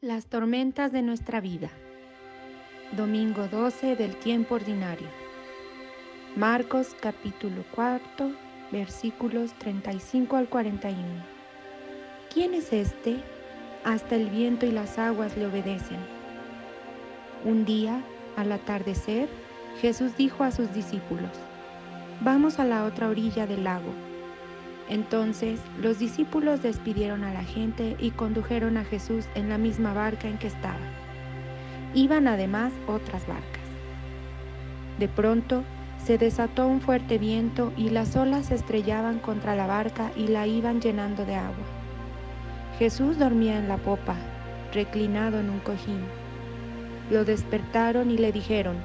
Las tormentas de nuestra vida. Domingo 12 del tiempo ordinario. Marcos capítulo 4 versículos 35 al 41. ¿Quién es este? Hasta el viento y las aguas le obedecen. Un día, al atardecer, Jesús dijo a sus discípulos, Vamos a la otra orilla del lago. Entonces los discípulos despidieron a la gente y condujeron a Jesús en la misma barca en que estaba. Iban además otras barcas. De pronto se desató un fuerte viento y las olas se estrellaban contra la barca y la iban llenando de agua. Jesús dormía en la popa, reclinado en un cojín. Lo despertaron y le dijeron,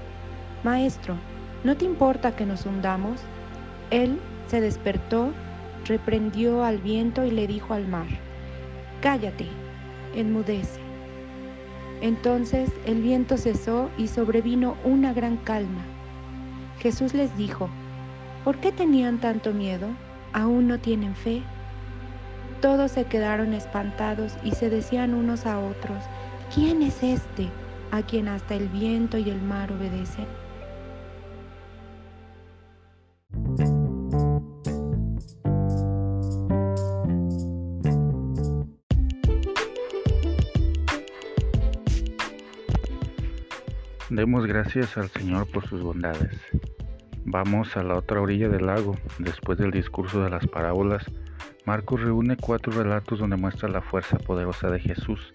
Maestro, ¿no te importa que nos hundamos? Él se despertó reprendió al viento y le dijo al mar, Cállate, enmudece. Entonces el viento cesó y sobrevino una gran calma. Jesús les dijo, ¿por qué tenían tanto miedo? ¿Aún no tienen fe? Todos se quedaron espantados y se decían unos a otros, ¿quién es este a quien hasta el viento y el mar obedecen? Demos gracias al Señor por sus bondades. Vamos a la otra orilla del lago. Después del discurso de las parábolas, Marcos reúne cuatro relatos donde muestra la fuerza poderosa de Jesús.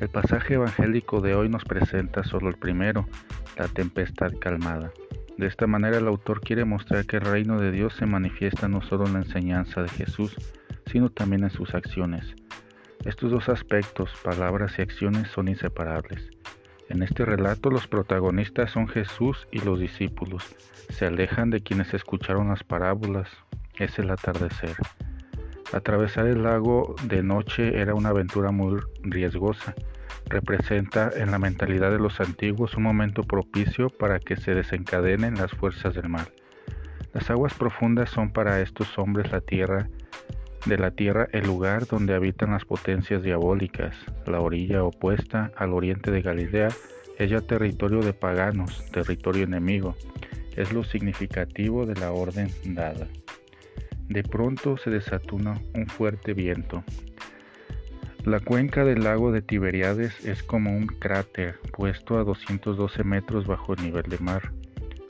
El pasaje evangélico de hoy nos presenta solo el primero, la tempestad calmada. De esta manera el autor quiere mostrar que el reino de Dios se manifiesta no solo en la enseñanza de Jesús, sino también en sus acciones. Estos dos aspectos, palabras y acciones, son inseparables. En este relato los protagonistas son Jesús y los discípulos. Se alejan de quienes escucharon las parábolas. Es el atardecer. Atravesar el lago de noche era una aventura muy riesgosa. Representa en la mentalidad de los antiguos un momento propicio para que se desencadenen las fuerzas del mal. Las aguas profundas son para estos hombres la tierra de la tierra el lugar donde habitan las potencias diabólicas. La orilla opuesta al oriente de Galilea es ya territorio de paganos, territorio enemigo. Es lo significativo de la orden dada. De pronto se desató un fuerte viento. La cuenca del lago de Tiberiades es como un cráter puesto a 212 metros bajo el nivel de mar.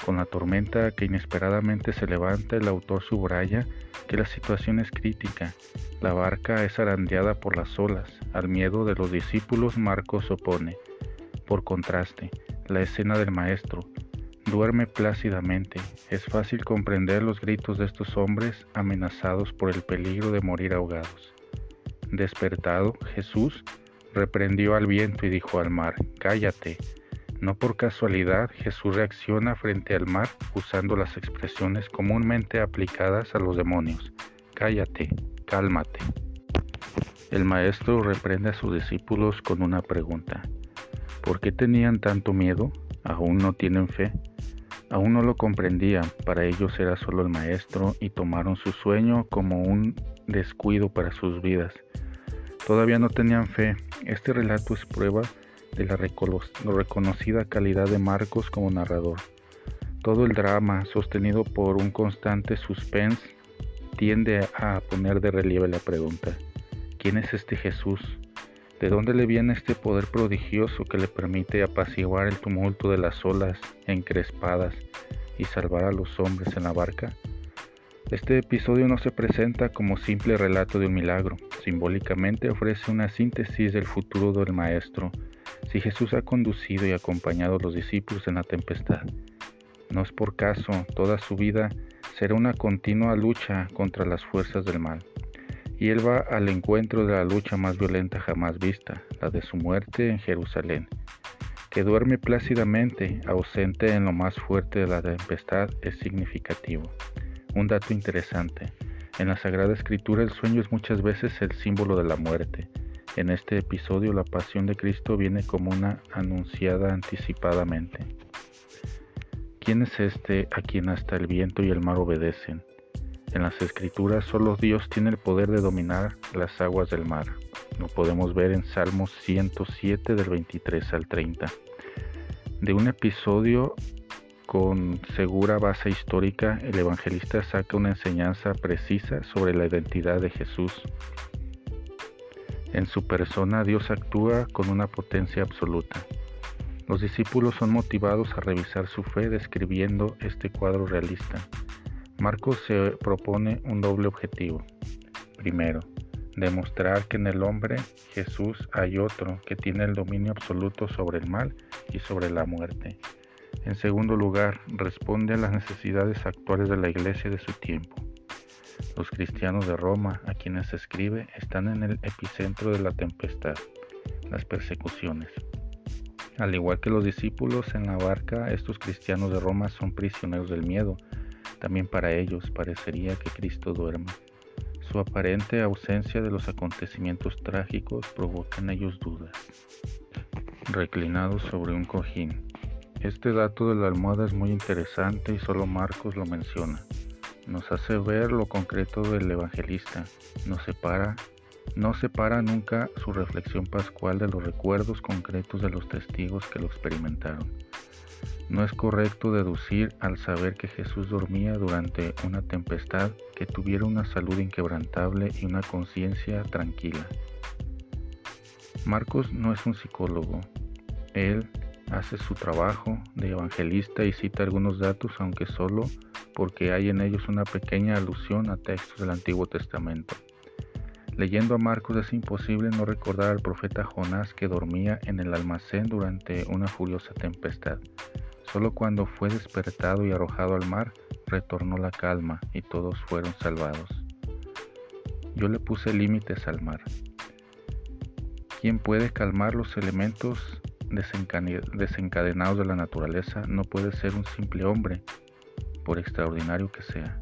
Con la tormenta que inesperadamente se levanta, el autor subraya que la situación es crítica. La barca es arandeada por las olas. Al miedo de los discípulos Marcos opone. Por contraste, la escena del maestro. Duerme plácidamente. Es fácil comprender los gritos de estos hombres amenazados por el peligro de morir ahogados. Despertado, Jesús reprendió al viento y dijo al mar, Cállate no por casualidad, Jesús reacciona frente al mar usando las expresiones comúnmente aplicadas a los demonios. Cállate, cálmate. El maestro reprende a sus discípulos con una pregunta. ¿Por qué tenían tanto miedo? ¿Aún no tienen fe? Aún no lo comprendían, para ellos era solo el maestro y tomaron su sueño como un descuido para sus vidas. Todavía no tenían fe. Este relato es prueba de la reconocida calidad de Marcos como narrador. Todo el drama, sostenido por un constante suspense, tiende a poner de relieve la pregunta, ¿quién es este Jesús? ¿De dónde le viene este poder prodigioso que le permite apaciguar el tumulto de las olas encrespadas y salvar a los hombres en la barca? Este episodio no se presenta como simple relato de un milagro, simbólicamente ofrece una síntesis del futuro del Maestro, si Jesús ha conducido y acompañado a los discípulos en la tempestad. No es por caso, toda su vida será una continua lucha contra las fuerzas del mal. Y él va al encuentro de la lucha más violenta jamás vista, la de su muerte en Jerusalén. Que duerme plácidamente, ausente en lo más fuerte de la tempestad, es significativo. Un dato interesante. En la Sagrada Escritura el sueño es muchas veces el símbolo de la muerte. En este episodio la pasión de Cristo viene como una anunciada anticipadamente. ¿Quién es este a quien hasta el viento y el mar obedecen? En las escrituras solo Dios tiene el poder de dominar las aguas del mar. Lo podemos ver en Salmos 107 del 23 al 30. De un episodio con segura base histórica, el evangelista saca una enseñanza precisa sobre la identidad de Jesús. En su persona Dios actúa con una potencia absoluta. Los discípulos son motivados a revisar su fe describiendo este cuadro realista. Marcos se propone un doble objetivo. Primero, demostrar que en el hombre Jesús hay otro que tiene el dominio absoluto sobre el mal y sobre la muerte. En segundo lugar, responde a las necesidades actuales de la iglesia de su tiempo. Los cristianos de Roma, a quienes se escribe, están en el epicentro de la tempestad, las persecuciones. Al igual que los discípulos en la barca, estos cristianos de Roma son prisioneros del miedo. También para ellos parecería que Cristo duerme. Su aparente ausencia de los acontecimientos trágicos provoca en ellos dudas. Reclinados sobre un cojín. Este dato de la almohada es muy interesante y solo Marcos lo menciona. Nos hace ver lo concreto del evangelista. Nos separa no separa nunca su reflexión pascual de los recuerdos concretos de los testigos que lo experimentaron. No es correcto deducir al saber que Jesús dormía durante una tempestad que tuviera una salud inquebrantable y una conciencia tranquila. Marcos no es un psicólogo. Él hace su trabajo de evangelista y cita algunos datos, aunque solo porque hay en ellos una pequeña alusión a textos del Antiguo Testamento. Leyendo a Marcos es imposible no recordar al profeta Jonás que dormía en el almacén durante una furiosa tempestad. Solo cuando fue despertado y arrojado al mar, retornó la calma y todos fueron salvados. Yo le puse límites al mar. ¿Quién puede calmar los elementos desencadenados de la naturaleza no puede ser un simple hombre, por extraordinario que sea.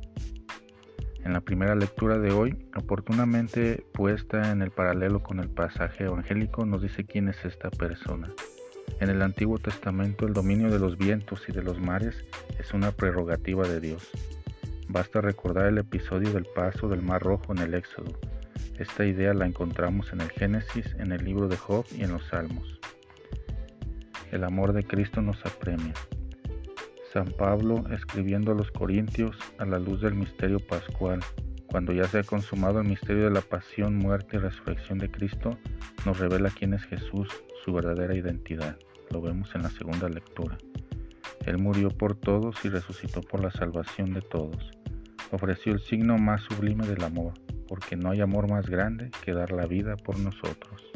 En la primera lectura de hoy, oportunamente puesta en el paralelo con el pasaje evangélico, nos dice quién es esta persona. En el Antiguo Testamento el dominio de los vientos y de los mares es una prerrogativa de Dios. Basta recordar el episodio del paso del Mar Rojo en el Éxodo. Esta idea la encontramos en el Génesis, en el libro de Job y en los Salmos. El amor de Cristo nos apremia. San Pablo, escribiendo a los Corintios a la luz del misterio pascual, cuando ya se ha consumado el misterio de la pasión, muerte y resurrección de Cristo, nos revela quién es Jesús, su verdadera identidad. Lo vemos en la segunda lectura. Él murió por todos y resucitó por la salvación de todos. Ofreció el signo más sublime del amor, porque no hay amor más grande que dar la vida por nosotros.